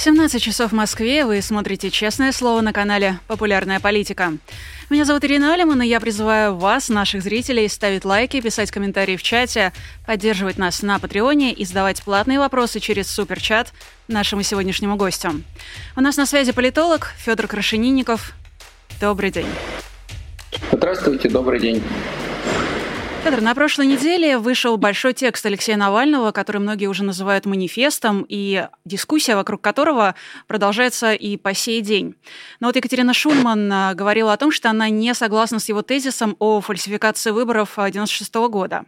17 часов в Москве. Вы смотрите «Честное слово» на канале «Популярная политика». Меня зовут Ирина Алиман, и я призываю вас, наших зрителей, ставить лайки, писать комментарии в чате, поддерживать нас на Патреоне и задавать платные вопросы через суперчат нашему сегодняшнему гостю. У нас на связи политолог Федор Крашенинников. Добрый день. Здравствуйте, добрый день. Федор, на прошлой неделе вышел большой текст Алексея Навального, который многие уже называют манифестом, и дискуссия вокруг которого продолжается и по сей день. Но вот Екатерина Шульман а, говорила о том, что она не согласна с его тезисом о фальсификации выборов 1996 года.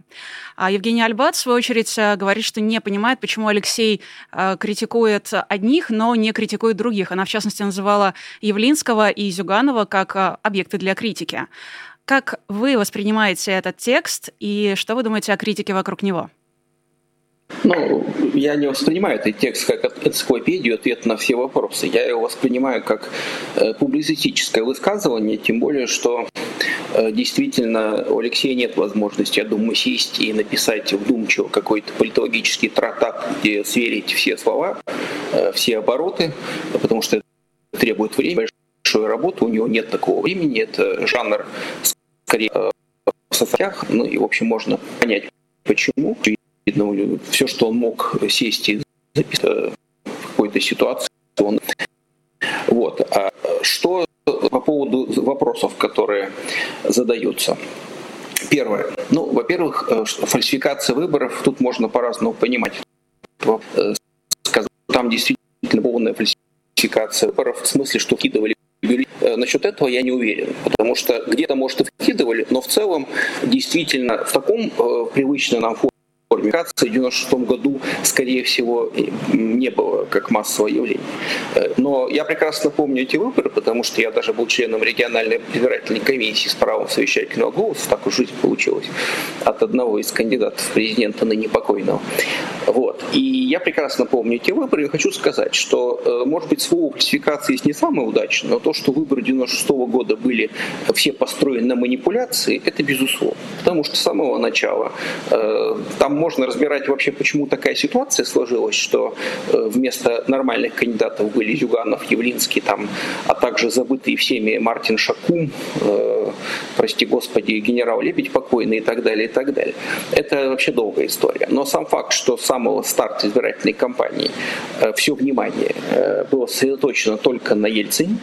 А Евгений Альбат, в свою очередь, а, говорит, что не понимает, почему Алексей а, критикует одних, но не критикует других. Она, в частности, называла Явлинского и Зюганова как объекты для критики. Как вы воспринимаете этот текст и что вы думаете о критике вокруг него? Ну, я не воспринимаю этот текст как энциклопедию, ответ на все вопросы. Я его воспринимаю как э, публицистическое высказывание, тем более, что э, действительно у Алексея нет возможности, я думаю, сесть и написать вдумчиво какой-то политологический трактат, где сверить все слова, э, все обороты, потому что это требует времени, большой работы, у него нет такого времени, это жанр скорее э, в соцсетях, ну и, в общем, можно понять, почему. Видно, все, что он мог сесть и записать э, в какой-то ситуации, он... Вот. А что по поводу вопросов, которые задаются? Первое. Ну, во-первых, э, фальсификация выборов тут можно по-разному понимать. Там действительно полная фальсификация выборов в смысле, что кидывали Э, насчет этого я не уверен, потому что где-то, может, и вкидывали, но в целом действительно в таком э, привычном нам форме. В 1996 году, скорее всего, не было как массовое явление. Э, но я прекрасно помню эти выборы, потому что я даже был членом региональной избирательной комиссии с правом совещательного голоса, так уж жизнь получилась, от одного из кандидатов президента ныне покойного. Вот. И я прекрасно помню эти выборы и хочу сказать, что, э, может быть, слово классификации есть не самое удачное, но то, что выборы 96 года были все построены на манипуляции, это безусловно. Потому что с самого начала э, там можно разбирать вообще, почему такая ситуация сложилась, что э, вместо нормальных кандидатов были Зюганов, Явлинский, там, а также забытые всеми Мартин Шакум, прости господи, генерал Лебедь покойный и так далее, и так далее. Это вообще долгая история. Но сам факт, что с самого старта избирательной кампании э, все внимание э, было сосредоточено только на Ельцине,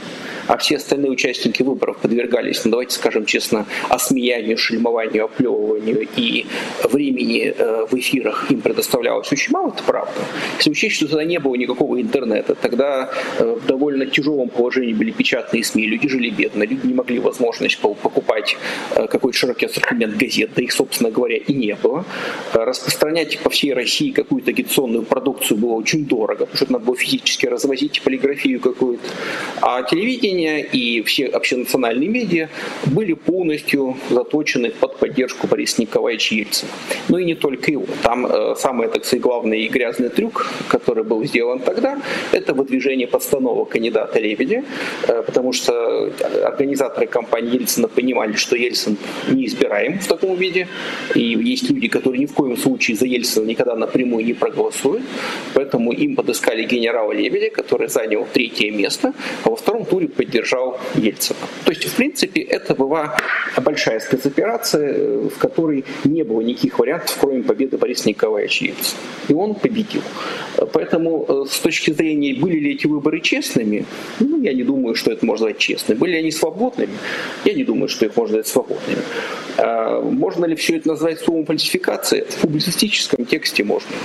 а все остальные участники выборов подвергались, ну давайте скажем честно, осмеянию, шельмованию, оплевыванию и времени э, в эфирах им предоставлялось очень мало, это правда. Если учесть, что тогда не было никакого интернета, тогда в довольно тяжелом положении были печатные СМИ, люди жили бедно, люди не могли возможность покупать какой-то широкий ассортимент газет, да их, собственно говоря, и не было. Распространять по всей России какую-то агитационную продукцию было очень дорого, потому что надо было физически развозить полиграфию какую-то. А телевидение и все общенациональные медиа были полностью заточены под поддержку Бориса Николаевича Ельцина. Ну и не только его. Там э, самый, так сказать, главный и грязный трюк, который был сделан тогда, это выдвижение постановок кандидата Лебедя, э, потому что организаторы кампании Ельцина понимали, что Ельцин неизбираем в таком виде, и есть люди, которые ни в коем случае за Ельцина никогда напрямую не проголосуют, поэтому им подыскали генерала Лебедя, который занял третье место, а во втором туре поддержал Ельцина. То есть, в принципе, это была большая спецоперация, в которой не было никаких вариантов, кроме победы Бориса Николаевича Ельцина. И он победил. Поэтому э, с точки зрения, были ли эти выборы честными, ну, я не думаю, что это можно назвать честными. Были ли они свободными? Я не думаю, что их можно назвать свободными. А можно ли все это назвать словом фальсификации? В публицистическом тексте можно.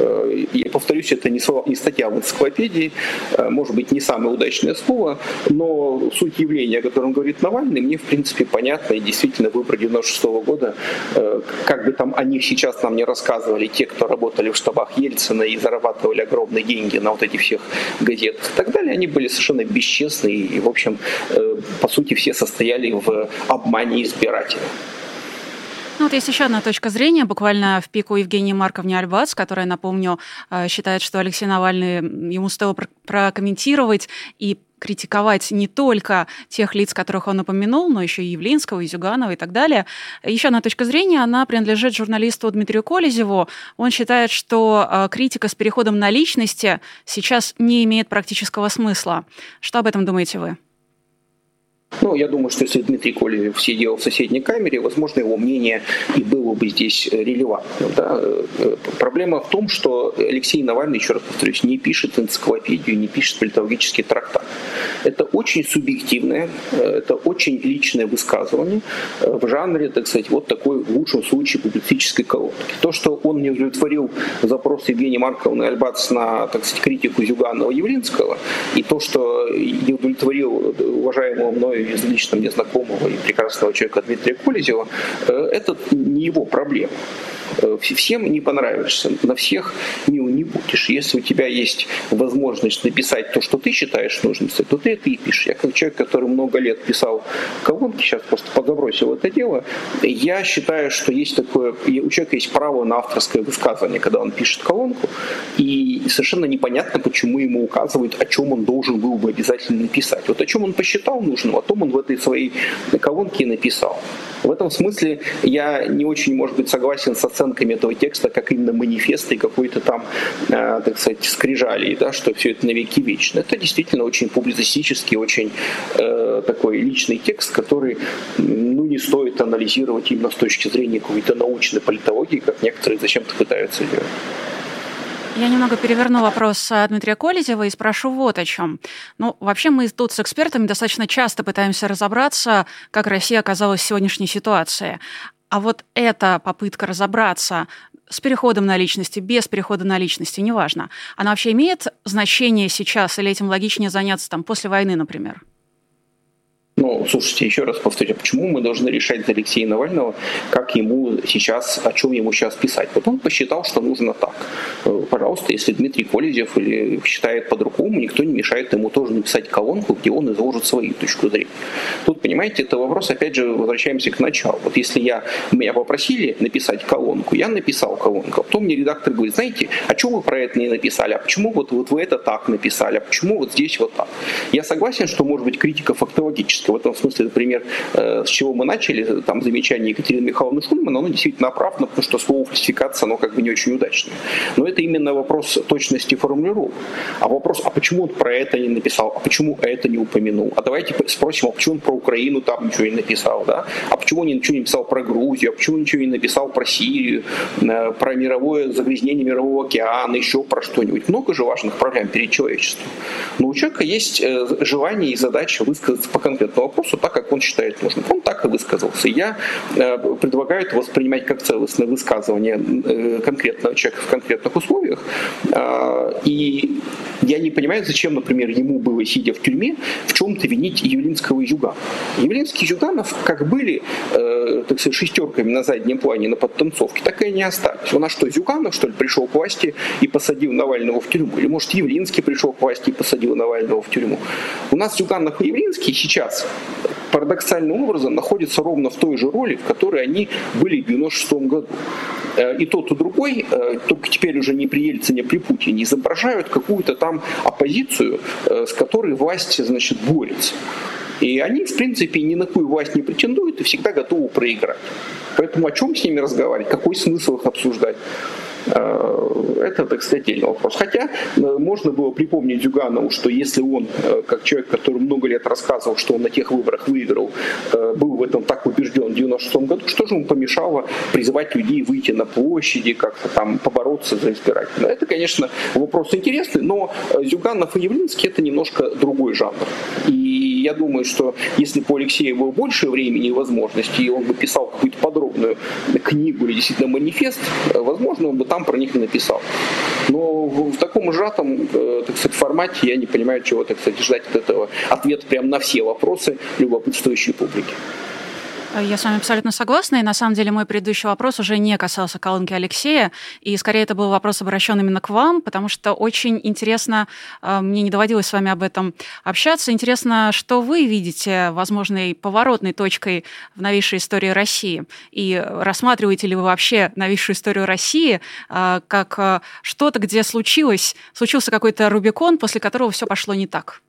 Э, я повторюсь, это не, статья в энциклопедии, э, может быть, не самое удачное слово, но суть явления, о котором говорит Навальный, мне, в принципе, понятна. И действительно, выбор 96 -го года, э, как бы там о них сейчас нам не рассказывали те, кто работали в штабах Ельцина и зарабатывали огромные деньги на вот этих всех газетах и так далее, они были совершенно бесчестные и, в общем, по сути, все состояли в обмане избирателя. Ну вот есть еще одна точка зрения, буквально в пику Евгении Марковне Альбац, которая, напомню, э, считает, что Алексей Навальный, ему стоило прокомментировать и критиковать не только тех лиц, которых он упомянул, но еще и Явлинского, и Зюганова и так далее. Еще одна точка зрения, она принадлежит журналисту Дмитрию Колезеву. Он считает, что э, критика с переходом на личности сейчас не имеет практического смысла. Что об этом думаете вы? Ну, я думаю, что если Дмитрий Колев сидел в соседней камере, возможно, его мнение и было бы здесь релевантным. Да? Э, проблема в том, что Алексей Навальный, еще раз повторюсь, не пишет энциклопедию, не пишет политологический трактат. Это очень субъективное, э, это очень личное высказывание э, в жанре, так сказать, вот такой в лучшем случае публицистической колонки. То, что он не удовлетворил запрос Евгения Марковны Альбац на, так сказать, критику Зюганова-Явлинского, и то, что не удовлетворил уважаемого мною из лично мне знакомого и прекрасного человека Дмитрия Колезева, э, это не его проблема. Э, всем не понравишься, на всех не, не будешь. Если у тебя есть возможность написать то, что ты считаешь нужным, то ты это и пишешь. Я как человек, который много лет писал колонки, сейчас просто подобросил это дело, я считаю, что есть такое, у человека есть право на авторское высказывание, когда он пишет колонку, и совершенно непонятно, почему ему указывают, о чем он должен был бы обязательно написать. Вот о чем он посчитал нужным, о том он в этой своей колонке написал. В этом смысле я не очень, может быть, согласен с оценками этого текста, как именно манифест и какой-то там, э, так сказать, скрижали, да, что все это навеки вечно. Это действительно очень публицистический, очень э, такой личный текст, который ну, не стоит анализировать именно с точки зрения какой-то научной политологии, как некоторые зачем-то пытаются делать. Я немного переверну вопрос Дмитрия Колезева и спрошу вот о чем. Ну, вообще мы тут с экспертами достаточно часто пытаемся разобраться, как Россия оказалась в сегодняшней ситуации. А вот эта попытка разобраться с переходом на личности, без перехода на личности, неважно, она вообще имеет значение сейчас или этим логичнее заняться там после войны, например? Слушайте, еще раз повторю, почему мы должны решать за Алексея Навального, как ему сейчас, о чем ему сейчас писать? Вот он посчитал, что нужно так. Э, пожалуйста, если Дмитрий Колезев или считает по-другому, никто не мешает ему тоже написать колонку, где он изложит свою точку зрения. Тут, понимаете, это вопрос, опять же, возвращаемся к началу. Вот если я, меня попросили написать колонку, я написал колонку, а потом мне редактор говорит, знаете, а что вы про это не написали, а почему вот, вот вы это так написали, а почему вот здесь вот так? Я согласен, что может быть критика фактологическая, в этом смысле, например, э, с чего мы начали, там замечание Екатерины Михайловны Шульман, оно действительно оправдано, потому что слово фальсификация, оно как бы не очень удачное. Но это именно вопрос точности формулировок. А вопрос, а почему он про это не написал, а почему это не упомянул? А давайте спросим, а почему он про Украину там ничего не написал, да? А почему он ничего не написал про Грузию, а почему ничего не написал про Сирию, э, про мировое загрязнение мирового океана, еще про что-нибудь. Много же важных проблем перед человечеством. Но у человека есть э, желание и задача высказаться по конкретному по вопросу так, как он считает нужным. Он так и высказался. Я э, предлагаю это воспринимать как целостное высказывание э, конкретного человека в конкретных условиях. Э, и я не понимаю, зачем, например, ему было, сидя в тюрьме, в чем-то винить Явлинского и Зюганова. Явлинский и Зюганов как были, так сказать, шестерками на заднем плане на подтанцовке, так и они остались. У нас что, Зюганов, что ли, пришел к власти и посадил Навального в тюрьму? Или, может, Явлинский пришел к власти и посадил Навального в тюрьму? У нас Зюганов и Явлинский сейчас парадоксальным образом находятся ровно в той же роли, в которой они были в 96 году. Э, и тот, и другой, э, только теперь уже не при Ельцине, а при Путине, изображают какую-то там оппозицию, э, с которой власть, значит, борется. И они, в принципе, ни на какую власть не претендуют и всегда готовы проиграть. Поэтому о чем с ними разговаривать? Какой смысл их обсуждать? Э, это, так сказать, отдельный вопрос. Хотя э, можно было припомнить Зюганову, что если он, э, как человек, который много лет рассказывал, что он на тех выборах выиграл, был в этом так убежден в 96 году, что же ему помешало призывать людей выйти на площади, как-то там побороться за избирателя? Это, конечно, вопрос интересный, но Зюганов и Явлинский это немножко другой жанр. И я думаю, что если по Алексею было больше времени и возможностей, и он бы писал какую-то подробную книгу или действительно манифест, возможно, он бы там про них написал. Но в, таком сжатом, э, так сказать, формате я не понимаю, чего, так сказать, ждать от этого ответа прямо на все вопросы любопытствующей публики. Я с вами абсолютно согласна, и на самом деле мой предыдущий вопрос уже не касался колонки Алексея, и скорее это был вопрос обращен именно к вам, потому что очень интересно, э, мне не доводилось с вами об этом общаться, интересно, что вы видите возможной поворотной точкой в новейшей истории России, и рассматриваете ли вы вообще новейшую историю России э, как э, что-то, где случилось, случился какой-то Рубикон, после которого все пошло не так?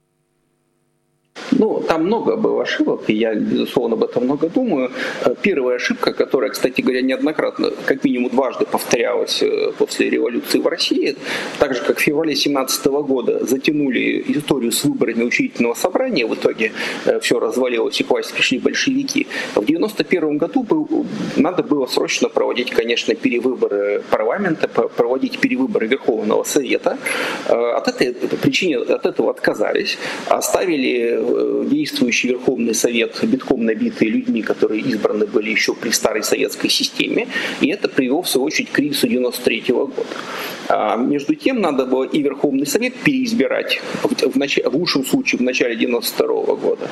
Ну, там много было ошибок, и я, безусловно, об этом много думаю. Э, первая ошибка, которая, кстати говоря, неоднократно, как минимум дважды повторялась э, после революции в России, так же, как в феврале 2017 года затянули историю с выборами учительного собрания, в итоге э, все развалилось и к власти пришли большевики. В 1991 году был, надо было срочно проводить, конечно, перевыборы парламента, проводить перевыборы Верховного Совета. От этой причины от этого отказались, оставили действующий Верховный Совет битком набитый людьми, которые избраны были еще при старой советской системе, и это привело в свою очередь к кризису 93 года. А между тем надо было и Верховный Совет переизбирать, в, нач... в лучшем случае в начале 92 года,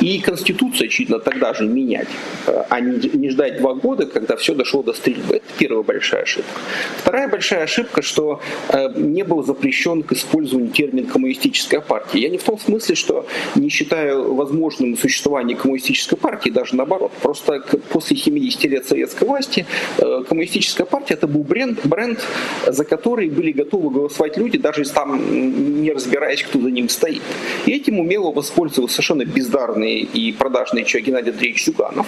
и Конституцию, очевидно, тогда же менять, а не, не ждать два года, когда все дошло до стрельбы. Это первая большая ошибка. Вторая большая ошибка, что э, не был запрещен к использованию термин «коммунистическая партия». Я не в том смысле, что не считаю возможным существование коммунистической партии, даже наоборот. Просто после 70 лет советской власти э, коммунистическая партия это был бренд, бренд за который были готовы голосовать люди, даже там не разбираясь, кто за ним стоит. И этим умело воспользовался совершенно бездарный и продажный человек Геннадий Андреевич Зюганов,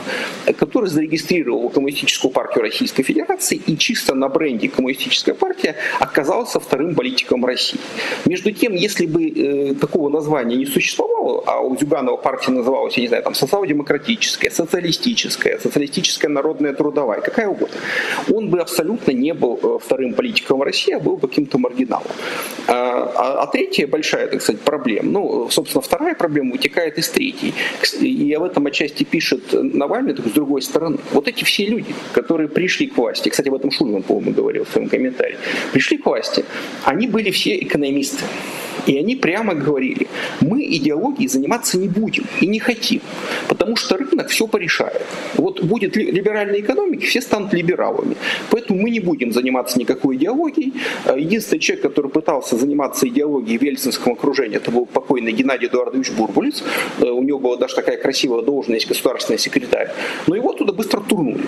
который зарегистрировал коммунистическую партию Российской Федерации и чисто на бренде коммунистическая партия оказался вторым политиком России. Между тем, если бы э, такого названия не существовало, а у Зюганова партия называлась, я не знаю, там социал-демократическая, социалистическая, социалистическая народная трудовая, какая угодно, он бы абсолютно не был э, вторым политиком России, а был бы каким-то маргиналом. А, а, а третья большая, так сказать, проблема, ну, собственно, вторая проблема вытекает из третьей. И об этом отчасти пишет Навальный, так с другой стороны. Вот эти все люди, которые пришли к власти, кстати, об этом Шульман, по-моему, говорил в своем комментарии, пришли к власти, они были все экономисты. И они прямо говорили, мы идеологией заниматься не будем и не хотим, потому что рынок все порешает. Вот будет либеральная экономика, все станут либералами. Поэтому мы не будем заниматься никакой идеологией. А единственный человек, который пытался заниматься идеологией в ельцинском окружении, это был покойный Геннадий Эдуардович Бурбулис. Э, у него была даже такая красивая должность, государственный секретарь. Но его туда быстро турнули.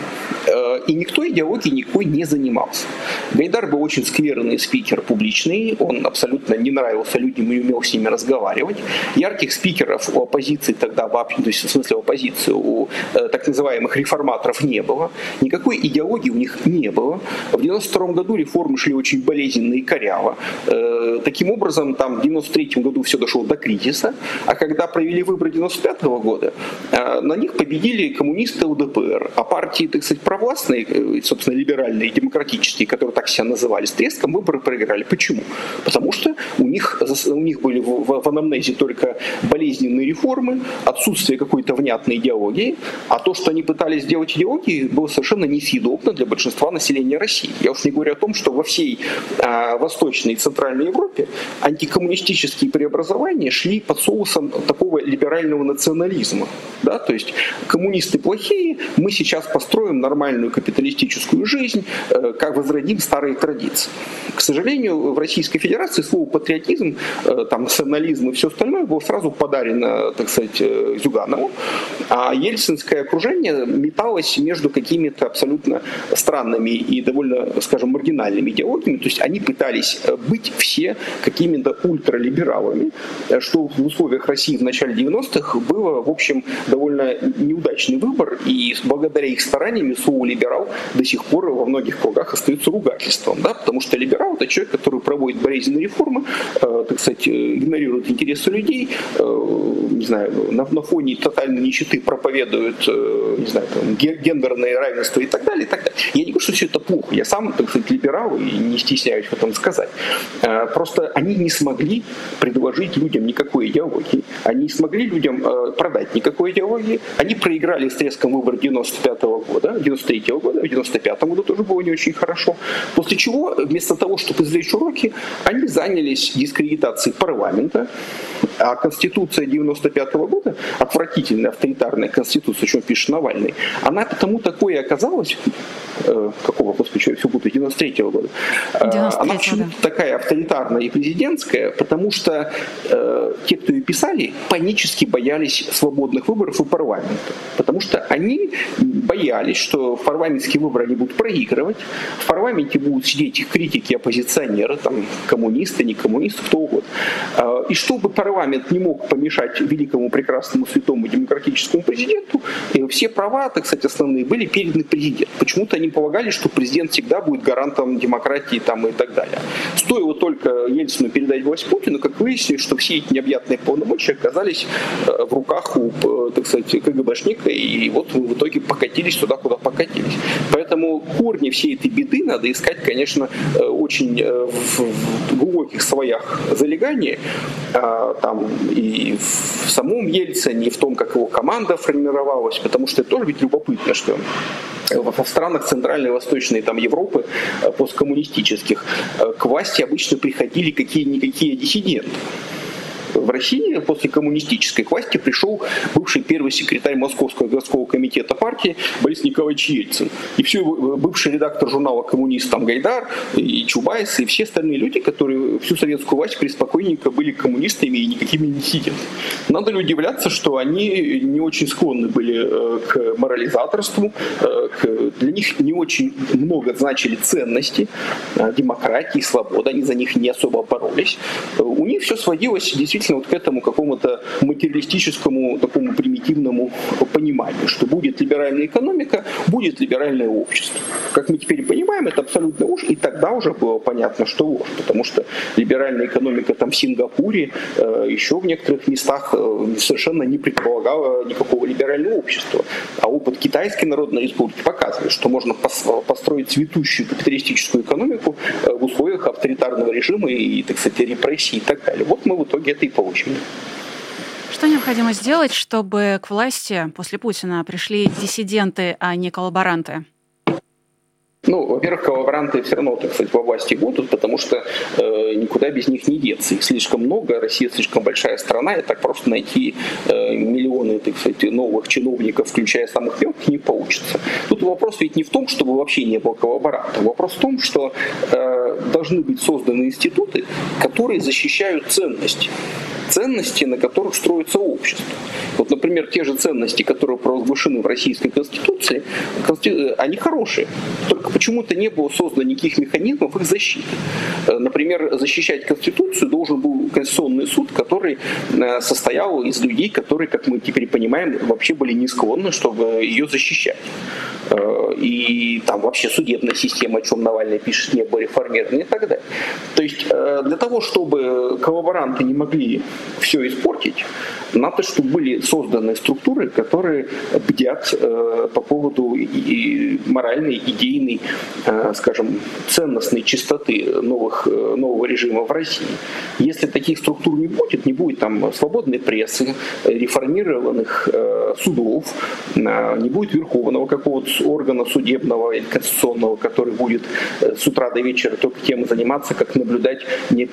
Э, и никто идеологией никакой не занимался. Гайдар был очень скверный спикер публичный, он абсолютно не нравился людям и умел с ними разговаривать. Ярких спикеров у оппозиции тогда вообще, то есть в смысле оппозиции, у э, так называемых реформаторов не было. Никакой идеологии у них не было. В 92 году реформы шли очень болезненно и коряво. Э, таким образом, там в 93 году все дошло до кризиса, а когда провели выборы 95 года, э, на них победили коммунисты ЛДПР, а партии, так сказать, провластные, э, собственно, либеральные, демократические, которые так себя называли, с треском выборы проиграли. Почему? Потому что у них у них были в, в анамнезе только болезненные реформы, отсутствие какой-то внятной идеологии, а то, что они пытались сделать идеологией, было совершенно несъедобно для большинства населения России. Я уж не говорю о том, что во всей а, Восточной и Центральной Европе антикоммунистические преобразования шли под соусом такого либерального национализма. Да? То есть коммунисты плохие, мы сейчас построим нормальную капиталистическую жизнь, э, как возродим старые традиции. К сожалению, в Российской Федерации слово патриотизм Э, там, национализм и все остальное было сразу подарено, так сказать, э, Зюганову. А ельцинское окружение металось между какими-то абсолютно странными и довольно, скажем, маргинальными идеологиями. То есть они пытались быть все какими-то ультралибералами, что в условиях России в начале 90-х было, в общем, довольно неудачный выбор. И благодаря их стараниями слово «либерал» до сих пор во многих кругах остается ругательством. Да? Потому что либерал – это человек, который проводит болезненные реформы, так сказать, игнорируют интересы людей, э, не знаю, на, на фоне тотальной нищеты проповедуют, э, не знаю, там, гендерное равенство и так далее, и так далее. Я не говорю, что все это плохо, я сам, так сказать, либерал и не стесняюсь в этом сказать. Э, просто они не смогли предложить людям никакой идеологии, они не смогли людям продать никакой идеологии, они проиграли с треском выбор 95 -го года, 93 -го года, в 95 году тоже было не очень хорошо, после чего вместо того, чтобы извлечь уроки, они занялись дискредитацией парламента, а Конституция 95 -го года, отвратительная авторитарная Конституция, о чем пишет Навальный, она потому такой и оказалась, э, какого, господи, что я все путаю, 93 -го года, 93 э, она почему-то да. такая авторитарная и президентская, потому что э, те, кто ее писали, панически боялись свободных выборов и парламента, потому что они боялись, что в парламентские выборы они будут проигрывать, в парламенте будут сидеть их критики, оппозиционеры, там, коммунисты, не коммунисты, кто угодно. Э, и чтобы парламент не мог помешать великому, прекрасному, святому демократическому президенту, и все права, так сказать, основные были переданы президенту. Почему-то они полагали, что президент всегда будет гарантом демократии там, и так далее. Стоило только Ельцину передать власть Путину, как выяснилось, что все эти необъятные полномочия оказались э, в руках у, э, так сказать, КГБшника, и вот мы в итоге покатились туда, куда покатились. Поэтому корни всей этой беды надо искать, конечно, э, очень в глубоких слоях залегания, а, там и в самом Ельцине, в том, как его команда формировалась, потому что это тоже ведь любопытно, что в странах Центральной и Восточной там, Европы посткоммунистических к власти обычно приходили какие-никакие диссиденты в России после коммунистической власти пришел бывший первый секретарь Московского городского комитета партии Борис Николаевич Ельцин. И все э, бывший редактор журнала «Коммунист» там Гайдар, и Чубайс, и все остальные люди, которые всю советскую власть преспокойненько были коммунистами и никакими не сидят. Надо ли удивляться, что они не очень склонны были э, к морализаторству, э, для них не очень много значили ценности, демократии, свобода, они за них не особо боролись. У них все сводилось действительно действительно вот к этому какому-то материалистическому, такому примитивному пониманию, что будет либеральная экономика, будет либеральное общество. Как мы теперь понимаем, это абсолютно ложь, и тогда уже было понятно, что ложь, потому что либеральная экономика там в Сингапуре, э, еще в некоторых местах э, совершенно не предполагала никакого либерального общества. А опыт Китайской Народной Республики показывает, что можно построить цветущую капиталистическую экономику э, в условиях авторитарного режима и, так сказать, репрессий и так далее. Вот мы в итоге это и получили. Что необходимо сделать, чтобы к власти после Путина пришли диссиденты, а не коллаборанты? Ну, во-первых, коллаборанты все равно, так сказать, во власти будут, потому что э, никуда без них не деться. Их слишком много, Россия слишком большая страна, и так просто найти э, миллионы, так сказать, новых чиновников, включая самых мелких, не получится. Тут вопрос ведь не в том, чтобы вообще не было коллаборантов. Вопрос в том, что э, должны быть созданы институты, которые защищают ценности ценности, на которых строится общество. Вот, например, те же ценности, которые провозглашены в Российской Конституции, они хорошие. Только почему-то не было создано никаких механизмов их защиты. Э, например, защищать Конституцию должен был Конституционный суд, который э, состоял из людей, которые, как мы теперь понимаем, вообще были не склонны, чтобы ее защищать. Э, и там вообще судебная система, о чем Навальный пишет, не была реформирована и так далее. То есть для того, чтобы коллаборанты не могли все испортить, надо, чтобы были созданы структуры, которые бдят по поводу моральной, идейной, э, скажем, ценностной чистоты новых, э, нового режима в России. Если таких структур не будет, не будет там свободной прессы, реформированных э, судов, э, не будет верховного какого-то органа судебного или конституционного, который будет э, с утра до вечера только тем заниматься, как наблюдать, не,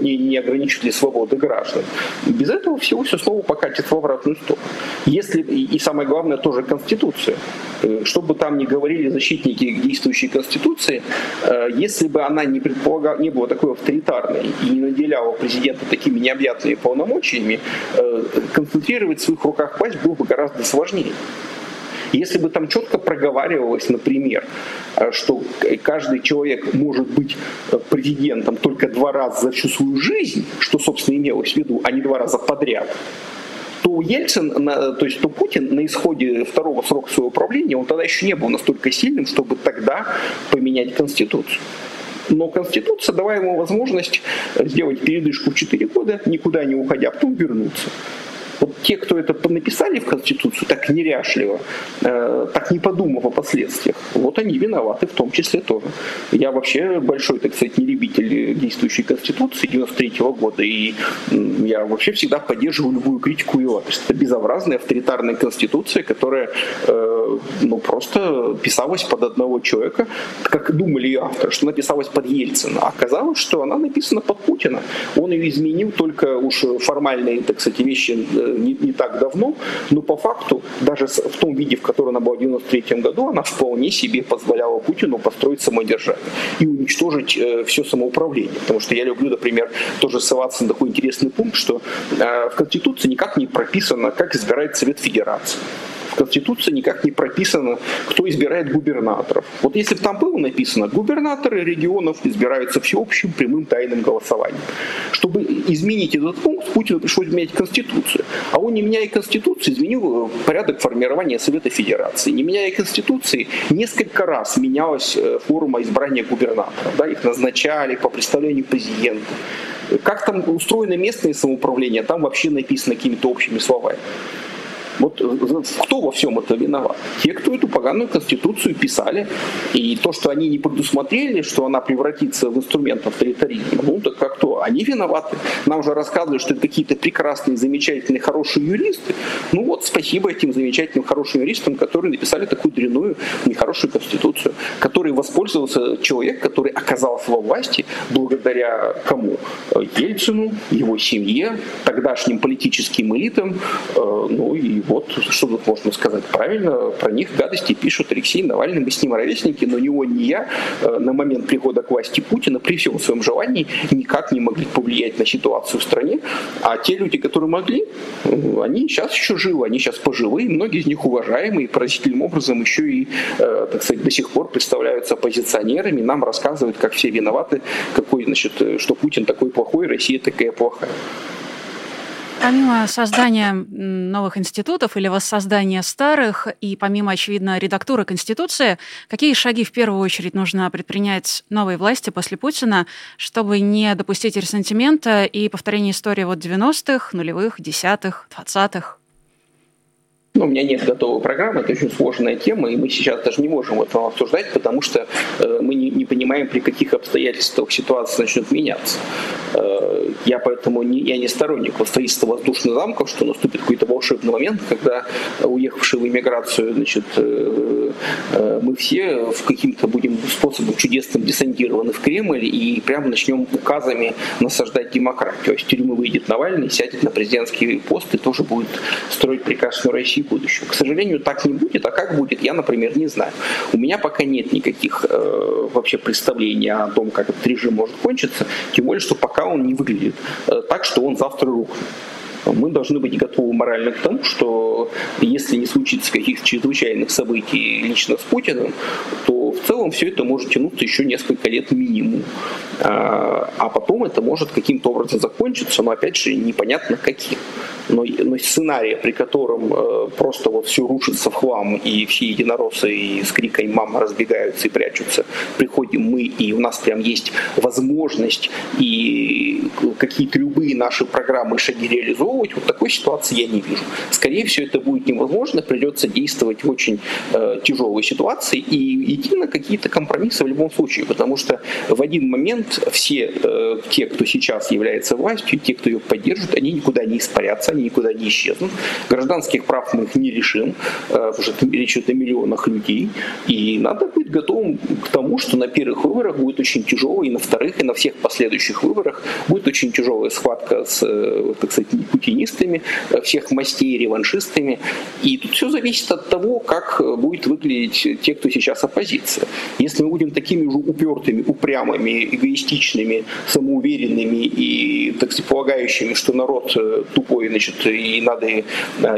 не, не ограничивать ли свободы граждан. Без этого всего все снова покатится в обратную сторону. Если, и самое главное, тоже Конституция. Э, что бы там ни говорили защитники действующей Конституции, э, если бы она не, предполагала, не была такой авторитарной и не наделяла президента такими необъятными полномочиями, э, концентрировать в своих руках власть было бы гораздо сложнее. Если бы там четко проговаривалось, например, что каждый человек может быть президентом только два раза за всю свою жизнь, что, собственно, имелось в виду, а не два раза подряд, то Ельцин, то есть то Путин на исходе второго срока своего правления, он тогда еще не был настолько сильным, чтобы тогда поменять Конституцию. Но Конституция давала ему возможность сделать передышку в 4 года, никуда не уходя, а потом вернуться. Вот те, кто это написали в Конституцию так неряшливо, э, так не подумав о последствиях, вот они виноваты в том числе тоже. Я вообще большой, так сказать, не любитель действующей Конституции 93 -го года, и я вообще всегда поддерживаю любую критику ее. Это безобразная авторитарная Конституция, которая э, ну, просто писалась под одного человека, как думали ее авторы, что она писалась под Ельцина. А оказалось, что она написана под Путина. Он ее изменил только уж формальные, так сказать, вещи э, не, не так давно, но по факту, даже в том виде, в котором она была в 1993 году, она вполне себе позволяла Путину построить самодержавие и уничтожить э, все самоуправление. Потому что я люблю, например, тоже ссылаться на такой интересный пункт, что э, в Конституции никак не прописано, как избирает Совет Федерации. В Конституции никак не прописано, кто избирает губернаторов. Вот если бы там было написано, губернаторы регионов избираются всеобщим прямым тайным голосованием. Чтобы изменить этот пункт, Путину пришлось менять Конституцию. А он, не меняя Конституцию, изменил порядок формирования Совета Федерации. Не меняя Конституции, несколько раз менялась э, форма избрания губернаторов. Да, их назначали по представлению президента. Как там устроено местное самоуправление, там вообще написано какими-то общими словами. Вот э, кто во всем это виноват? Те, кто эту поганую конституцию писали. И то, что они не предусмотрели, что она превратится в инструмент авторитаризма, ну так как то, они виноваты. Нам уже рассказывали, что это какие-то прекрасные, замечательные, хорошие юристы. Ну вот спасибо этим замечательным, хорошим юристам, которые написали такую дрянную, нехорошую конституцию, который воспользовался человек, который оказался во власти благодаря кому? Ельцину, его семье, тогдашним политическим элитам, э, ну и вот что тут можно сказать правильно, про них гадости пишут Алексей Навальный, мы с ним ровесники, но ни он, ни я э, на момент прихода к власти Путина при всем своем желании никак не могли повлиять на ситуацию в стране, а те люди, которые могли, э, они сейчас еще живы, они сейчас поживы, многие из них уважаемые, поразительным образом еще и, э, так сказать, до сих пор представляются оппозиционерами, нам рассказывают, как все виноваты, какой, значит, что Путин такой плохой, Россия такая плохая. Помимо создания новых институтов или воссоздания старых, и помимо, очевидно, редактуры Конституции, какие шаги в первую очередь нужно предпринять новой власти после Путина, чтобы не допустить ресентимента и повторения истории вот 90-х, нулевых, десятых, двадцатых? Ну, у меня нет готовой программы, это очень сложная тема, и мы сейчас даже не можем этого обсуждать, потому что э, мы не, не понимаем, при каких обстоятельствах ситуация начнет меняться. Э, я поэтому не, я не сторонник строительства воздушных замков, что наступит какой-то волшебный момент, когда уехавшие в эмиграцию, значит, э, э, мы все в каким-то будем способом чудесным десантированы в Кремль и прямо начнем указами насаждать демократию. То есть тюрьмы выйдет Навальный, сядет на президентский пост и тоже будет строить прекрасную Россию и будущего. К сожалению, так не будет, а как будет, я, например, не знаю. У меня пока нет никаких э, вообще представлений о том, как этот режим может кончиться, тем более, что пока он не выглядит э, так, что он завтра рухнет мы должны быть готовы морально к тому, что если не случится каких-то чрезвычайных событий лично с Путиным, то в целом все это может тянуться еще несколько лет минимум. А, а потом это может каким-то образом закончиться, но опять же непонятно каким но, но сценария, при котором э, просто вот все рушится в хлам, и все единороссы и с криком «мама» разбегаются и прячутся, приходим мы, и у нас прям есть возможность и какие-то любые наши программы шаги реализовывать, вот такой ситуации я не вижу. Скорее всего, это будет невозможно, придется действовать в очень э, тяжелой ситуации и идти на какие-то компромиссы в любом случае, потому что в один момент все э, те, кто сейчас является властью, те, кто ее поддерживает, они никуда не испарятся, они никуда не исчезнут. Гражданских прав мы их не решим, э, уже речь идет о миллионах людей, и надо быть готовым к тому, что на первых выборах будет очень тяжело, и на вторых, и на всех последующих выборах будет очень тяжелая схватка с, э, так сказать, путинистами, э, всех мастей, реваншистами, и тут все зависит от того, как будет выглядеть те, кто сейчас оппозиция. Если мы будем такими же упертыми, упрямыми, эгоистичными, самоуверенными и, так сказать, полагающими, что народ тупой, значит, и надо э,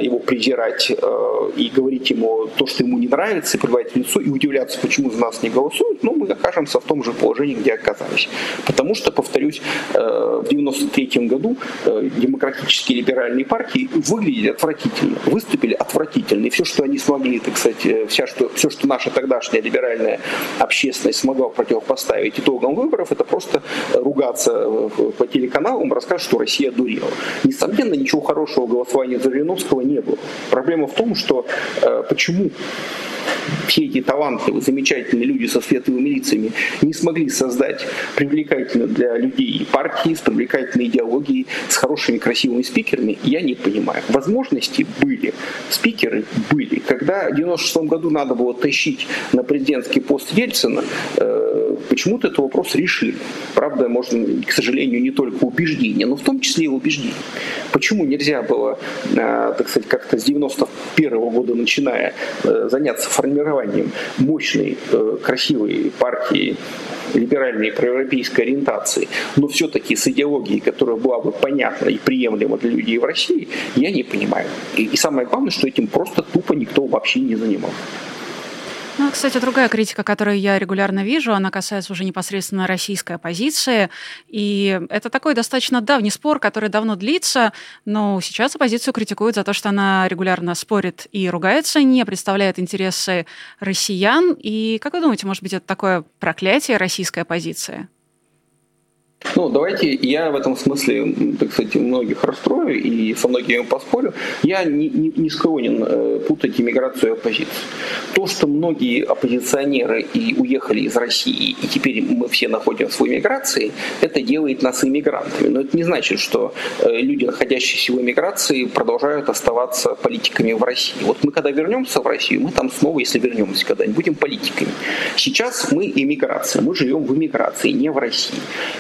его презирать э, и говорить ему то, что ему не нравится, и прибавить лицо, и удивляться, почему за нас не голосуют, но мы окажемся в том же положении, где оказались. Потому что, повторюсь, э, в 93 году демократические либеральные партии выглядели отвратительно, выступили отвратительно, и все, что они смогли, так сказать, вся, что, все, что наша тогдашняя либеральная общественность смогла противопоставить итогам выборов, это просто ругаться по телеканалам, рассказывать, что Россия дурела. Несомненно, ничего хорошего голосования за не было. Проблема в том, что э, почему все эти талантливые, замечательные люди со светлыми лицами не смогли создать привлекательную для людей партии с привлекательной идеологией, с хорошими красивыми спикерами, я не понимаю. Возможности были, спикеры были. Когда в 96 году надо было тащить на президентский пост Ельцина, э, почему-то этот вопрос решили. Правда, можно, к сожалению, не только убеждения, но в том числе и убеждения. Почему нельзя было, э, так сказать, как-то с 91 года начиная заняться формированием мощной, красивой партии либеральной проевропейской ориентации, но все-таки с идеологией, которая была бы понятна и приемлема для людей в России, я не понимаю. И, и самое главное, что этим просто тупо никто вообще не занимался. Ну, кстати, другая критика, которую я регулярно вижу, она касается уже непосредственно российской оппозиции. И это такой достаточно давний спор, который давно длится, но сейчас оппозицию критикуют за то, что она регулярно спорит и ругается, не представляет интересы россиян. И как вы думаете, может быть, это такое проклятие российской оппозиции? Ну, давайте я в этом смысле, так сказать, многих расстрою и со многими поспорю. Я не, не, не склонен э, путать иммиграцию и оппозицию. То, что многие оппозиционеры и уехали из России, и теперь мы все находимся в эмиграции, это делает нас иммигрантами. Но это не значит, что э, люди, находящиеся в эмиграции, продолжают оставаться политиками в России. Вот мы когда вернемся в Россию, мы там снова, если вернемся когда-нибудь, будем политиками. Сейчас мы иммиграция, мы живем в эмиграции, не в России.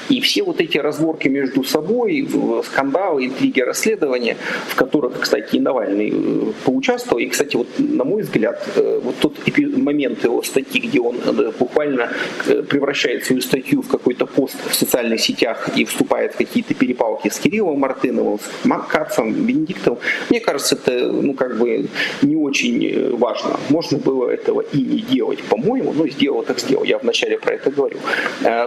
И все вот эти разборки между собой, скандалы, интриги, расследования, в которых, кстати, и Навальный э, поучаствовал, и, кстати, вот на мой взгляд, э, вот тот момент его статьи, где он э, буквально превращает свою статью в какой-то пост в социальных сетях и вступает в какие-то перепалки с Кириллом Мартыновым, с Маккацем, Бенедиктовым, мне кажется, это, ну, как бы не очень важно. Можно было этого и не делать, по-моему, но сделал так сделал. Я вначале про это говорю.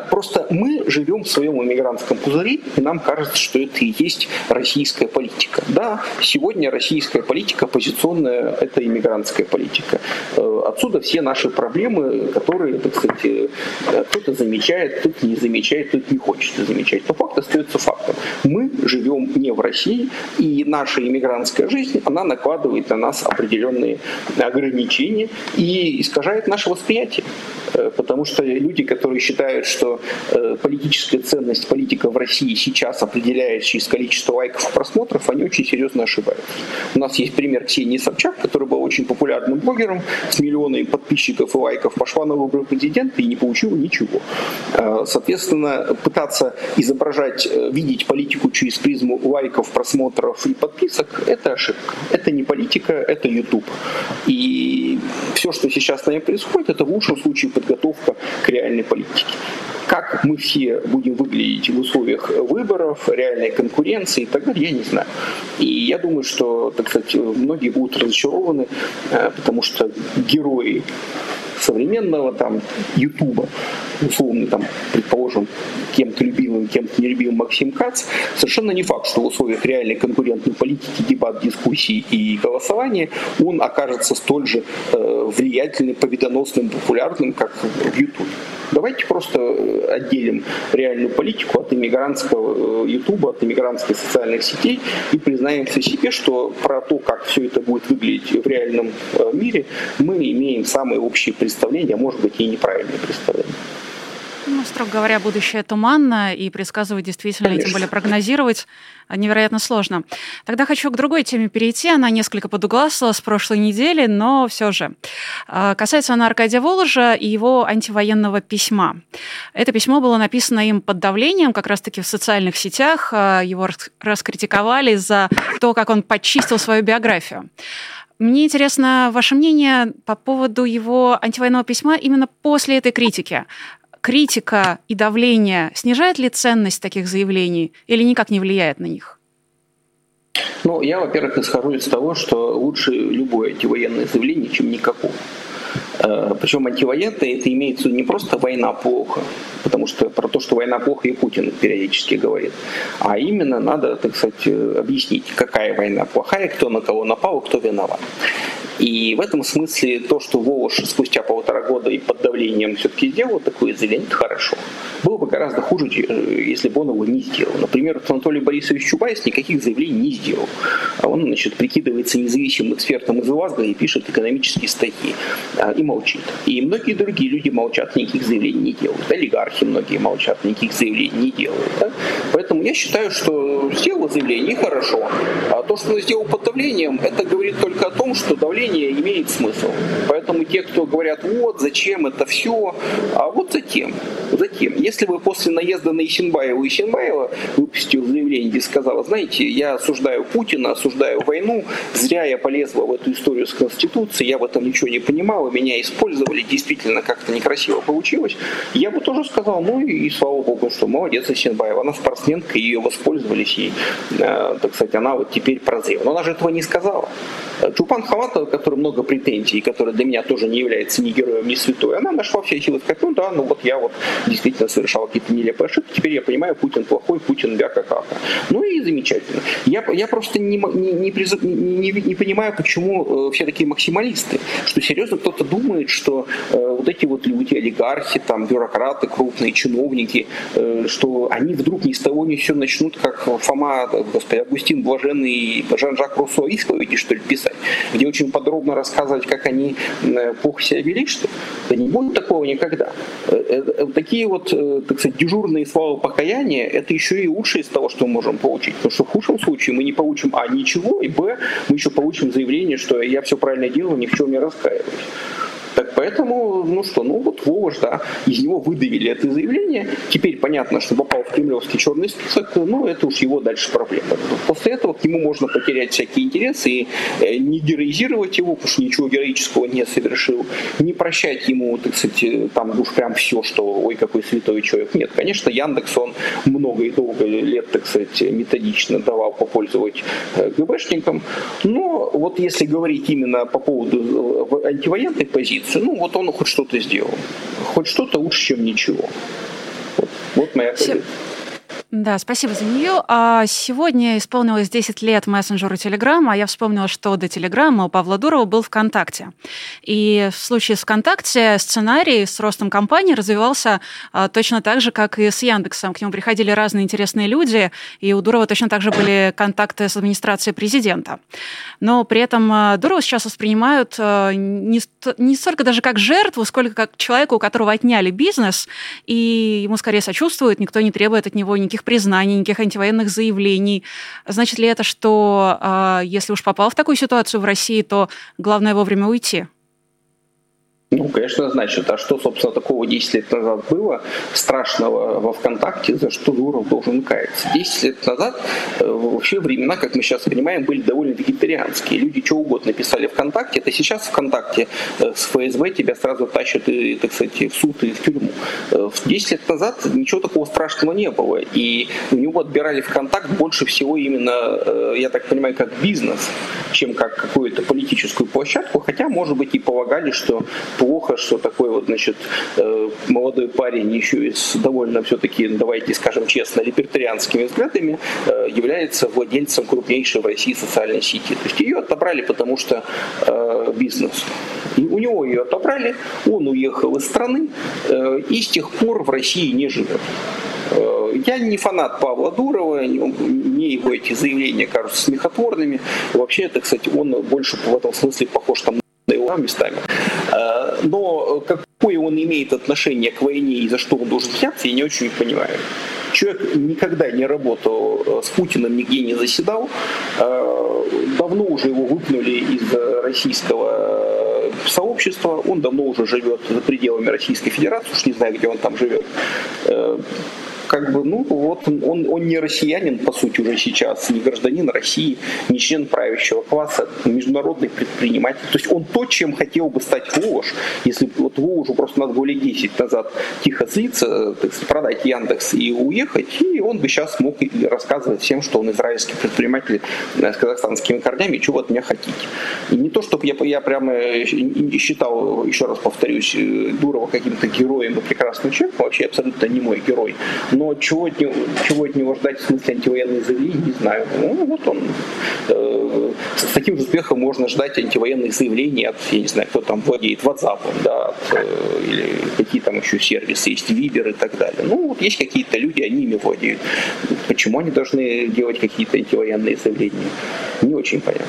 Просто мы живем в своем иммигрантском пузыре, и нам кажется, что это и есть российская политика. Да, сегодня российская политика оппозиционная – это иммигрантская политика. Э, отсюда все наши проблемы, которые, так сказать, э, кто-то замечает, кто-то не замечает, кто-то не хочет замечать. Но факт остается фактом. Мы живем не в России, и наша иммигрантская жизнь, она накладывает на нас определенные ограничения и искажает наше восприятие. Э, потому что люди, которые считают, что политическая ценность политика в России сейчас определяет через количество лайков и просмотров, они очень серьезно ошибаются. У нас есть пример Ксении Собчак, которая была очень популярным блогером с миллионами подписчиков и лайков, пошла на выборы президента и не получила ничего. А, соответственно, пытаться изображать, э, видеть политику через призму лайков, просмотров и подписок – это ошибка. Это не политика, это YouTube. И все, что сейчас с нами происходит, это в лучшем случае подготовка к реальной политике. Как мы все будем выглядеть в условиях выборов, реальной конкуренции и так далее, я не знаю. И я думаю, что, так сказать, многие будут разочарованы, э, потому что герои современного там Ютуба, условно там, предположим, кем-то любимым, кем-то нелюбимым Максим Кац, совершенно не факт, что в условиях реальной конкурентной политики, дебат, дискуссий и голосования он окажется столь же э, влиятельным, победоносным, популярным, как в Ютубе. Давайте просто отделим реальную политику от иммигрантского э, Ютуба, от иммигрантских социальных сетей и признаемся себе, что про то, как все это будет выглядеть в реальном э, мире, мы имеем самые общие представления, а может быть и неправильные представления. Ну, строго говоря, будущее туманно, и предсказывать действительно, Конечно. тем более прогнозировать, невероятно сложно. Тогда хочу к другой теме перейти. Она несколько подугласила с прошлой недели, но все же. А, касается она Аркадия Воложа и его антивоенного письма. Это письмо было написано им под давлением, как раз-таки в социальных сетях. А, его раскритиковали за то, как он почистил свою биографию. Мне интересно ваше мнение по поводу его антивоенного письма именно после этой критики критика и давление снижает ли ценность таких заявлений или никак не влияет на них? Ну, я, во-первых, исхожу из того, что лучше любое антивоенное заявление, чем никакого. Э, Причем антивоенное это имеется не просто война плохо, потому что про то, что война плохо и Путин периодически говорит, а именно надо, так сказать, э, объяснить, какая война плохая, кто на кого напал, кто виноват. И в этом смысле то, что Волош спустя полтора года и под давлением все-таки сделал такое заявление, это хорошо. Было бы гораздо хуже, э, если бы он его не сделал. Например, Анатолий Борисович Чубайс никаких заявлений не сделал. А он, значит, прикидывается независимым экспертом из УАЗГа и пишет экономические статьи. И молчит. И многие другие люди молчат, никаких заявлений не делают. Олигархи многие молчат, никаких заявлений не делают. Да? Поэтому я считаю, что сделал заявление хорошо. А то, что он сделал под давлением, это говорит только о том, что давление имеет смысл. Поэтому те, кто говорят, вот, зачем это все, а вот затем. Затем. Если бы после наезда на Исенбаева Исенбаева выпустил заявление, где сказал, знаете, я осуждаю Путина, осуждаю войну, зря я полезла в эту историю с Конституцией, я в этом ничего не понимала, меня использовали, действительно как-то некрасиво получилось, я бы тоже сказал, ну и, и слава богу, что молодец Исенбаева, она спортсменка, ее воспользовались, и, э, так сказать, она вот теперь прозрела. Но она же этого не сказала. Чупан Хаматова, который много претензий, которая для меня тоже не является ни героем, ни святой, она нашла все силы сказать, ну да, ну вот я вот действительно совершал какие-то нелепые ошибки, теперь я понимаю, Путин плохой, Путин бяка кака. Ну и замечательно. Я, я просто не, не, не, не, не, не понимаю, почему э, все такие максималисты, что серьезно кто-то думает, что э, вот эти вот люди, олигархи, там, бюрократы, крупные чиновники, э, что они вдруг ни с того ни все начнут, как Фома, господи, Августин Блаженный Жан-Жак Руссо исповеди, что ли, писать, где очень подробно рассказывать, как они э, плохо себя вели, что да не будет такого никогда. Э, э, такие вот, так сказать, дежурные слова покаяния, это еще и лучшее из того, что мы можем получить. Потому что в худшем случае мы не получим, а, ничего, и, б, мы еще получим заявление, что я все правильно делаю, ни в чем не раскаиваюсь. Так поэтому, ну что, ну вот Вова да, из него выдавили это заявление. Теперь понятно, что попал в кремлевский черный список, ну это уж его дальше проблема. После этого к нему можно потерять всякие интересы и э, не героизировать его, потому что ничего героического не совершил, не прощать ему, так сказать, э, там уж прям все, что ой, какой святой человек. Нет, конечно, Яндекс, он много и долго лет, так сказать, методично давал попользовать э, ГБшникам, но вот если говорить именно по поводу антивоенной позиции, позицию. Ну, вот он хоть что-то сделал. Хоть что-то лучше, чем ничего. Вот, вот моя позиция. Да, спасибо за нее. А сегодня исполнилось 10 лет мессенджеру Телеграма, а я вспомнила, что до Телеграма у Павла Дурова был ВКонтакте. И в случае с ВКонтакте сценарий с ростом компании развивался а, точно так же, как и с Яндексом. К нему приходили разные интересные люди, и у Дурова точно так же были контакты с администрацией президента. Но при этом а, Дурова сейчас воспринимают а, не, не столько даже как жертву, сколько как человека, у которого отняли бизнес, и ему скорее сочувствуют, никто не требует от него никаких никаких признаний, никаких антивоенных заявлений. Значит ли это, что а, если уж попал в такую ситуацию в России, то главное вовремя уйти? Ну, конечно, значит. А что, собственно, такого 10 лет назад было страшного во ВКонтакте, за что Дуров должен каяться? 10 лет назад э, вообще времена, как мы сейчас понимаем, были довольно вегетарианские. Люди что угодно писали ВКонтакте. Это сейчас ВКонтакте э, с ФСБ тебя сразу тащат, и, так сказать, в суд и в тюрьму. 10 э, лет назад ничего такого страшного не было. И у него отбирали ВКонтакт больше всего именно, я так понимаю, как бизнес, чем как какую-то политическую площадку. Хотя, может быть, и полагали, что плохо, что такой вот, значит, э, молодой парень еще и с довольно все-таки, давайте скажем честно, либертарианскими взглядами э, является владельцем крупнейшей в России социальной сети. То есть ее отобрали, потому что э, бизнес. И у него ее отобрали, он уехал из страны и с тех пор в России не живет. Я не фанат Павла Дурова, мне его эти заявления кажутся смехотворными. Вообще, это, кстати, он больше в этом смысле похож там на его местами. Но какое он имеет отношение к войне и за что он должен сняться, я не очень понимаю. Человек никогда не работал э, с Путиным, нигде не заседал. Э, давно уже его выпнули из российского э, сообщества. Он давно уже живет за пределами Российской Федерации, уж не знаю, где он там живет как бы, ну, вот он, он не россиянин, по сути, уже сейчас, не гражданин России, не член правящего класса, международный предприниматель. То есть он то, чем хотел бы стать Волош, если вот Волошу просто надо было лет 10 назад тихо слиться, так сказать, продать Яндекс и уехать, и он бы сейчас мог рассказывать всем, что он израильский предприниматель с казахстанскими корнями, чего от меня хотите. И не то, чтобы я, я прямо считал, еще раз повторюсь, Дурова каким-то героем и прекрасным человеком, вообще абсолютно не мой герой. Но чего от него, чего от него ждать в смысле антивоенной заявлений, не знаю. Ну, вот он. Э, с таким же успехом можно ждать антивоенных заявлений от, я не знаю, кто там владеет WhatsApp, да, от, э, или какие там еще сервисы есть, Viber и так далее. Ну, вот есть какие-то люди, они ими владеют. Почему они должны делать какие-то антивоенные заявления? Не очень понятно.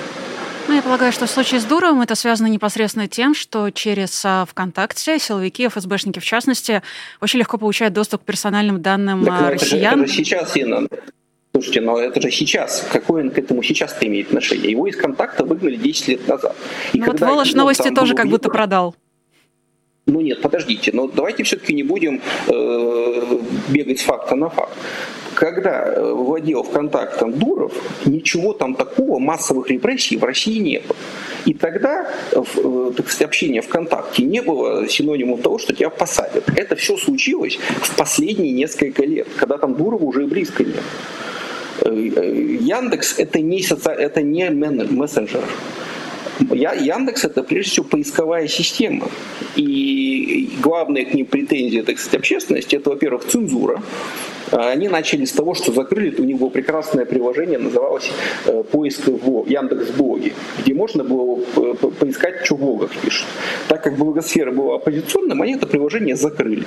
Ну, я полагаю, что в случае с Дуровым это связано непосредственно тем, что через а, ВКонтакте силовики, ФСБшники в частности, очень легко получают доступ к персональным данным так, а, россиян. Это это сейчас, Инна, Слушайте, но это же сейчас. Какое он к этому сейчас имеет отношение? Его из контакта выгнали 10 лет назад. И ну вот Волош новости тоже как будто продал. Ну нет, подождите, но давайте все-таки не будем э, бегать с факта на факт. Когда э, владел ВКонтактом Дуров, ничего там такого, массовых репрессий в России не было. И тогда э, так сказать, общение ВКонтакте не было синонимом того, что тебя посадят. Это все случилось в последние несколько лет, когда там Дурова уже и близко нет. Э, Яндекс это не, соци... это не мессенджер. Я, Яндекс это прежде всего поисковая система. И главная к ним претензия, так сказать, общественности, это, во-первых, цензура. Они начали с того, что закрыли, у них было прекрасное приложение, называлось э, поиск в Яндекс Блоге, где можно было э, поискать, что в блогах пишут. Так как блогосфера была оппозиционным, они это приложение закрыли.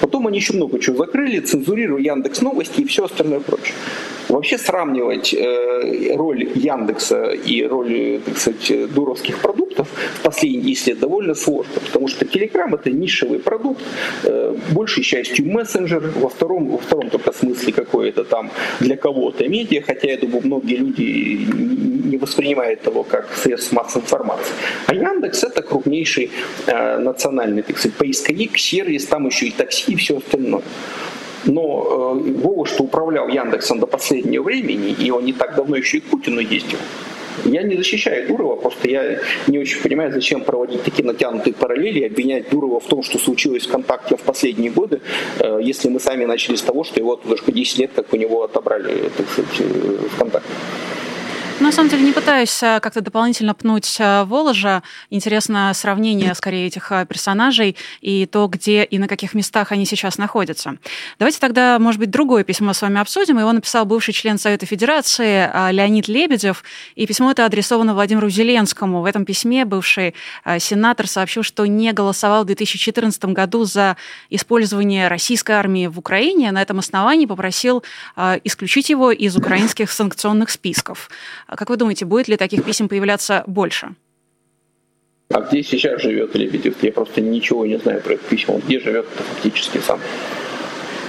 Потом они еще много чего закрыли, цензурировали Яндекс Новости и все остальное прочее. Вообще сравнивать э, роль Яндекса и роль, так сказать, дуровских продуктов в последние 10 лет довольно сложно, потому что Telegram это нишевый продукт, э, большей частью мессенджер, во втором, во втором только смысле какое-то там для кого-то медиа, хотя я думаю, многие люди не воспринимают его как средство массовой информации. А Яндекс это крупнейший э, национальный, так сказать, поисковик, сервис, там еще и такси и все остальное. Но э, Вова, что управлял Яндексом до последнего времени, и он не так давно еще и Путину ездил, я не защищаю Дурова, просто я не очень понимаю, зачем проводить такие натянутые параллели и обвинять Дурова в том, что случилось в ВКонтакте в последние годы, э, если мы сами начали с того, что его уже 10 лет, как у него отобрали так сказать, э, ВКонтакте. На самом деле не пытаюсь а, как-то дополнительно пнуть а, Воложа. Интересно сравнение скорее этих а, персонажей и то, где и на каких местах они сейчас находятся. Давайте тогда, может быть, другое письмо с вами обсудим. Его написал бывший член Совета Федерации Леонид Лебедев. И письмо это адресовано Владимиру Зеленскому. В этом письме бывший сенатор сообщил, что не голосовал в 2014 году за использование российской армии в Украине. На этом основании попросил исключить его из украинских санкционных списков. А как вы думаете, будет ли таких писем появляться больше? А где сейчас живет Лебедев? Я просто ничего не знаю про это письмо. Где живет фактически сам?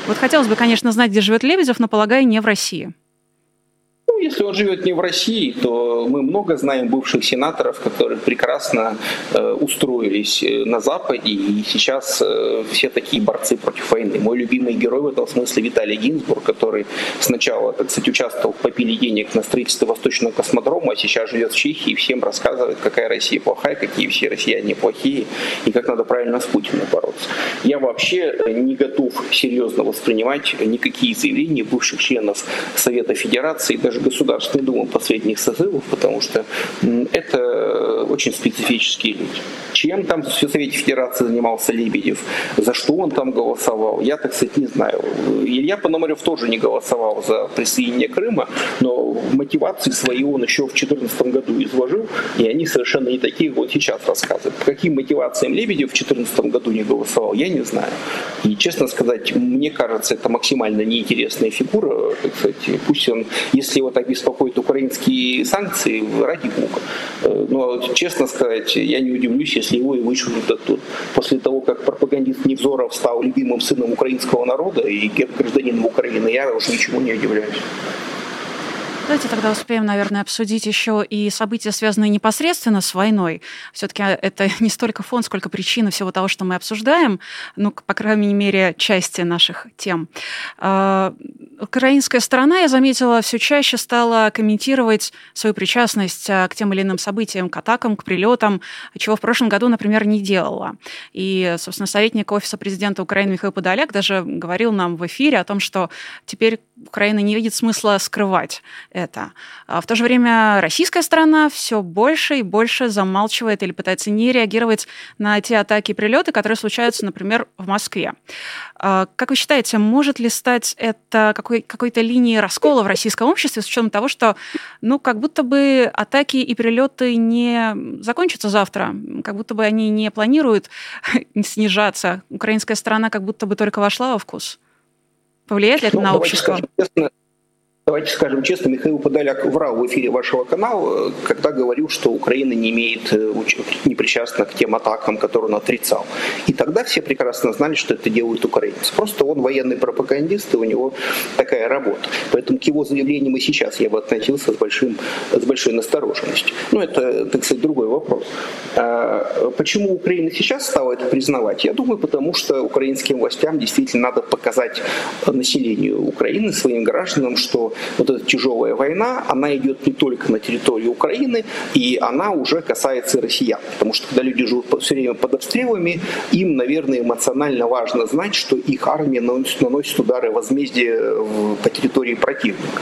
Вот хотелось бы, конечно, знать, где живет Лебедев, но, полагаю, не в России если он живет не в России, то мы много знаем бывших сенаторов, которые прекрасно э, устроились э, на Западе, и сейчас э, все такие борцы против войны. Мой любимый герой в этом смысле Виталий Гинзбург, который сначала, так сказать, участвовал в попиле денег на строительство Восточного космодрома, а сейчас живет в Чехии и всем рассказывает, какая Россия плохая, какие все россияне плохие, и как надо правильно с Путиным бороться. Я вообще не готов серьезно воспринимать никакие заявления бывших членов Совета Федерации, даже Государственной Думы последних созывов, потому что это очень специфические люди. Чем там в Совете Федерации занимался Лебедев, за что он там голосовал, я, так сказать, не знаю. Илья Пономарев тоже не голосовал за присоединение Крыма, но мотивации свои он еще в 2014 году изложил, и они совершенно не такие, вот сейчас рассказывают. По каким мотивациям Лебедев в 2014 году не голосовал, я не знаю. И, честно сказать, мне кажется, это максимально неинтересная фигура, так сказать, пусть он, если его так беспокоят украинские санкции, ради бога. Э, но, честно сказать, я не удивлюсь, если его и вышвырнут оттуда. После того, как пропагандист Невзоров стал любимым сыном украинского народа и гражданином Украины, я уже ничему не удивляюсь. Давайте тогда успеем, наверное, обсудить еще и события, связанные непосредственно с войной. Все-таки это не столько фон, сколько причина всего того, что мы обсуждаем, ну, по крайней мере, части наших тем. А, украинская сторона, я заметила, все чаще стала комментировать свою причастность а, к тем или иным событиям, к атакам, к прилетам, чего в прошлом году, например, не делала. И, собственно, советник Офиса президента Украины Михаил Подоляк даже говорил нам в эфире о том, что теперь Украина не видит смысла скрывать это. А в то же время российская сторона все больше и больше замалчивает или пытается не реагировать на те атаки и прилеты, которые случаются, например, в Москве. А как вы считаете, может ли стать это какой, какой-то линией раскола в российском обществе с учетом того, что ну, как будто бы атаки и прилеты не закончатся завтра, как будто бы они не планируют снижаться. Украинская сторона как будто бы только вошла во вкус. Повлияет ли это ну, на общество? Скажем, Давайте скажем честно, Михаил Подоляк врал в эфире вашего канала, когда говорил, что Украина не имеет, э, не причастна к тем атакам, которые он отрицал. И тогда все прекрасно знали, что это делают украинцы. Просто он военный пропагандист, и у него такая работа. Поэтому к его заявлениям и сейчас я бы относился с, большим, с большой настороженностью. Ну, это, так сказать, другой вопрос. А почему Украина сейчас стала это признавать? Я думаю, потому что украинским властям действительно надо показать населению Украины, своим гражданам, что вот эта тяжелая война, она идет не только на территории Украины, и она уже касается россиян. Потому что когда люди живут все время под обстрелами, им, наверное, эмоционально важно знать, что их армия наносит, наносит удары возмездия по территории противника.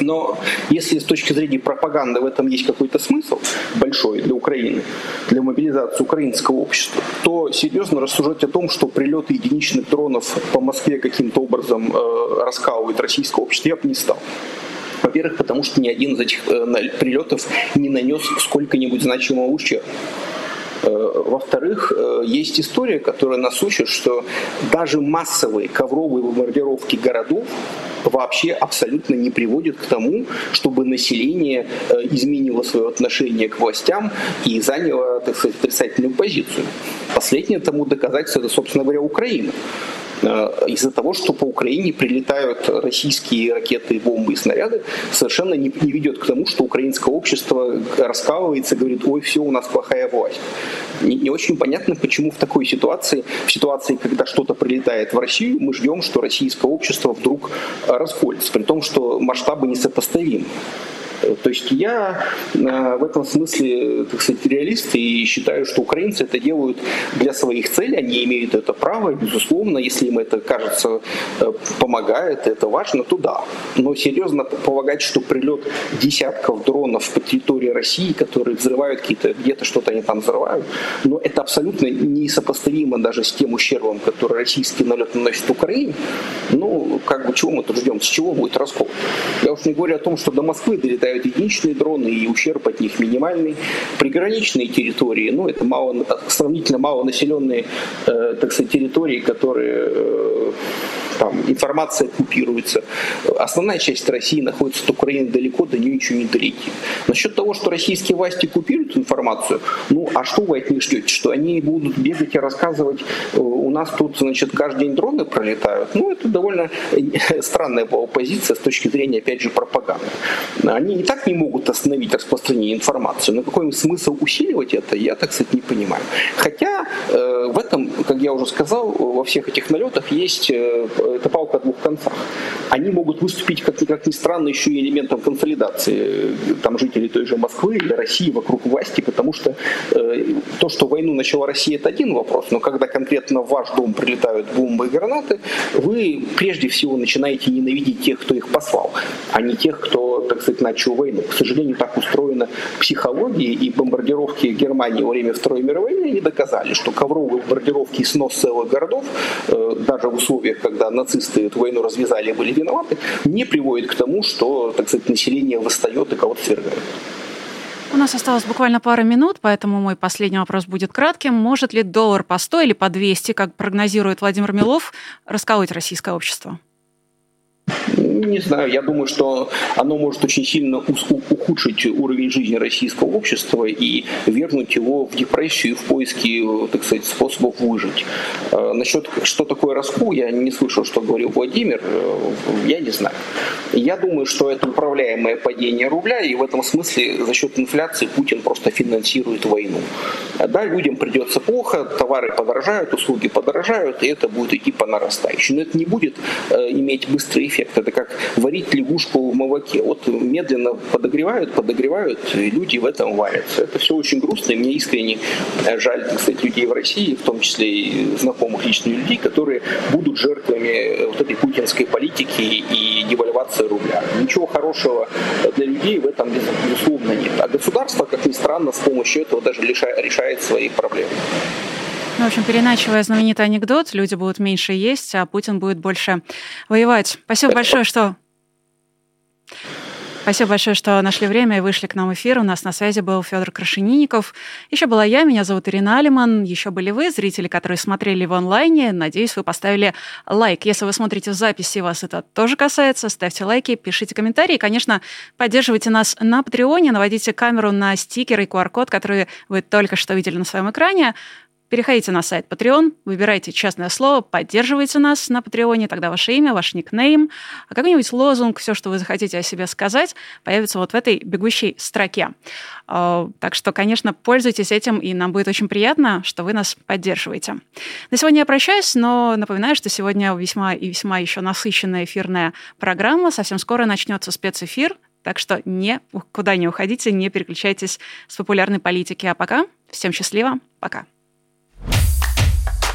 Но если с точки зрения пропаганды в этом есть какой-то смысл большой для Украины, для мобилизации украинского общества, то серьезно рассуждать о том, что прилеты единичных дронов по Москве каким-то образом э, раскалывает российское общество, я бы не стал. Во-первых, потому что ни один из этих э, прилетов не нанес сколько-нибудь значимого ущерба. Э, во-вторых, э, есть история, которая нас учит, что даже массовые ковровые бомбардировки городов вообще абсолютно не приводят к тому, чтобы население э, изменило свое отношение к властям и заняло, так сказать, отрицательную позицию. Последнее тому доказательство это, собственно говоря, Украина. Э, из-за того, что по Украине прилетают российские ракеты, бомбы и снаряды, совершенно не, не ведет к тому, что украинское общество раскалывается, говорит, ой, все, у нас плохая власть. Не, не очень понятно, почему в такой ситуации, в ситуации, когда что-то прилетает в Россию, мы ждем, что российское общество вдруг расколется, при том, что масштабы несопоставимы. То есть я э, в этом смысле, так сказать, реалист и считаю, что украинцы это делают для своих целей, они имеют это право, безусловно, если им это кажется э, помогает, это важно, то да. Но серьезно полагать, что прилет десятков дронов по территории России, которые взрывают какие-то, где-то что-то они там взрывают, но это абсолютно несопоставимо даже с тем ущербом, который российский налет наносит Украине. Ну, как бы чего мы тут ждем, с чего будет раскол? Я уж не говорю о том, что до Москвы долетает летают единичные дроны, и ущерб от них минимальный. Приграничные территории, ну, это мало, сравнительно малонаселенные, э, так сказать, территории, которые э, там информация купируется. Основная часть России находится от Украины далеко, до нее ничего не долетит. Насчет того, что российские власти купируют информацию, ну а что вы от них ждете? Что они будут бегать и рассказывать, э, у нас тут, значит, каждый день дроны пролетают? Ну, это довольно э, странная была позиция с точки зрения, опять же, пропаганды. Они и так не могут остановить распространение информации, но какой им смысл усиливать это, я, так сказать, не понимаю. Хотя э, в этом, как я уже сказал, во всех этих налетах есть э, это палка о двух концах. Они могут выступить, как, как ни странно, еще и элементом консолидации там, жителей той же Москвы или России вокруг власти, потому что э, то, что войну начала Россия, это один вопрос, но когда конкретно в ваш дом прилетают бомбы и гранаты, вы прежде всего начинаете ненавидеть тех, кто их послал, а не тех, кто, так сказать, начал войну. К сожалению, так устроена психология, и бомбардировки Германии во время Второй мировой войны не доказали, что ковровые бомбардировки и снос целых городов, э, даже в условиях, когда нацисты эту войну развязали и были виноваты, не приводит к тому, что, так сказать, население восстает и кого-то свергает. У нас осталось буквально пара минут, поэтому мой последний вопрос будет кратким. Может ли доллар по 100 или по 200, как прогнозирует Владимир Милов, расколоть российское общество? Не знаю, я думаю, что оно может очень сильно ухудшить уровень жизни российского общества и вернуть его в депрессию и в поиски, так сказать, способов выжить. Э, насчет, что такое раскол, я не слышал, что говорил Владимир, э, я не знаю. Я думаю, что это управляемое падение рубля, и в этом смысле за счет инфляции Путин просто финансирует войну. Да, людям придется плохо, товары подорожают, услуги подорожают, и это будет идти по нарастающей. Но это не будет э, иметь быстрый эффект. Это как варить лягушку в молоке. Вот медленно подогревают, подогревают, и люди в этом варятся. Это все очень грустно, и мне искренне жаль, кстати, людей в России, в том числе и знакомых лично людей, которые будут жертвами вот этой путинской политики и девальвации рубля. Ничего хорошего для людей в этом, безусловно, нет. А государство, как ни странно, с помощью этого даже решает свои проблемы. Ну, в общем, переначивая знаменитый анекдот, люди будут меньше есть, а Путин будет больше воевать. Спасибо большое, что Спасибо большое, что нашли время и вышли к нам в эфир. У нас на связи был Федор Крашенинников. Еще была я, меня зовут Ирина Алиман. Еще были вы, зрители, которые смотрели в онлайне. Надеюсь, вы поставили лайк. Если вы смотрите в записи, вас это тоже касается. Ставьте лайки, пишите комментарии. Конечно, поддерживайте нас на Патреоне, наводите камеру на стикер и QR-код, которые вы только что видели на своем экране. Переходите на сайт Patreon, выбирайте честное слово, поддерживайте нас на Патреоне, тогда ваше имя, ваш никнейм, а какой-нибудь лозунг, все, что вы захотите о себе сказать, появится вот в этой бегущей строке. А, так что, конечно, пользуйтесь этим, и нам будет очень приятно, что вы нас поддерживаете. На сегодня я прощаюсь, но напоминаю, что сегодня весьма и весьма еще насыщенная эфирная программа. Совсем скоро начнется спецэфир, так что никуда не уходите, не переключайтесь с популярной политики. А пока всем счастливо, пока.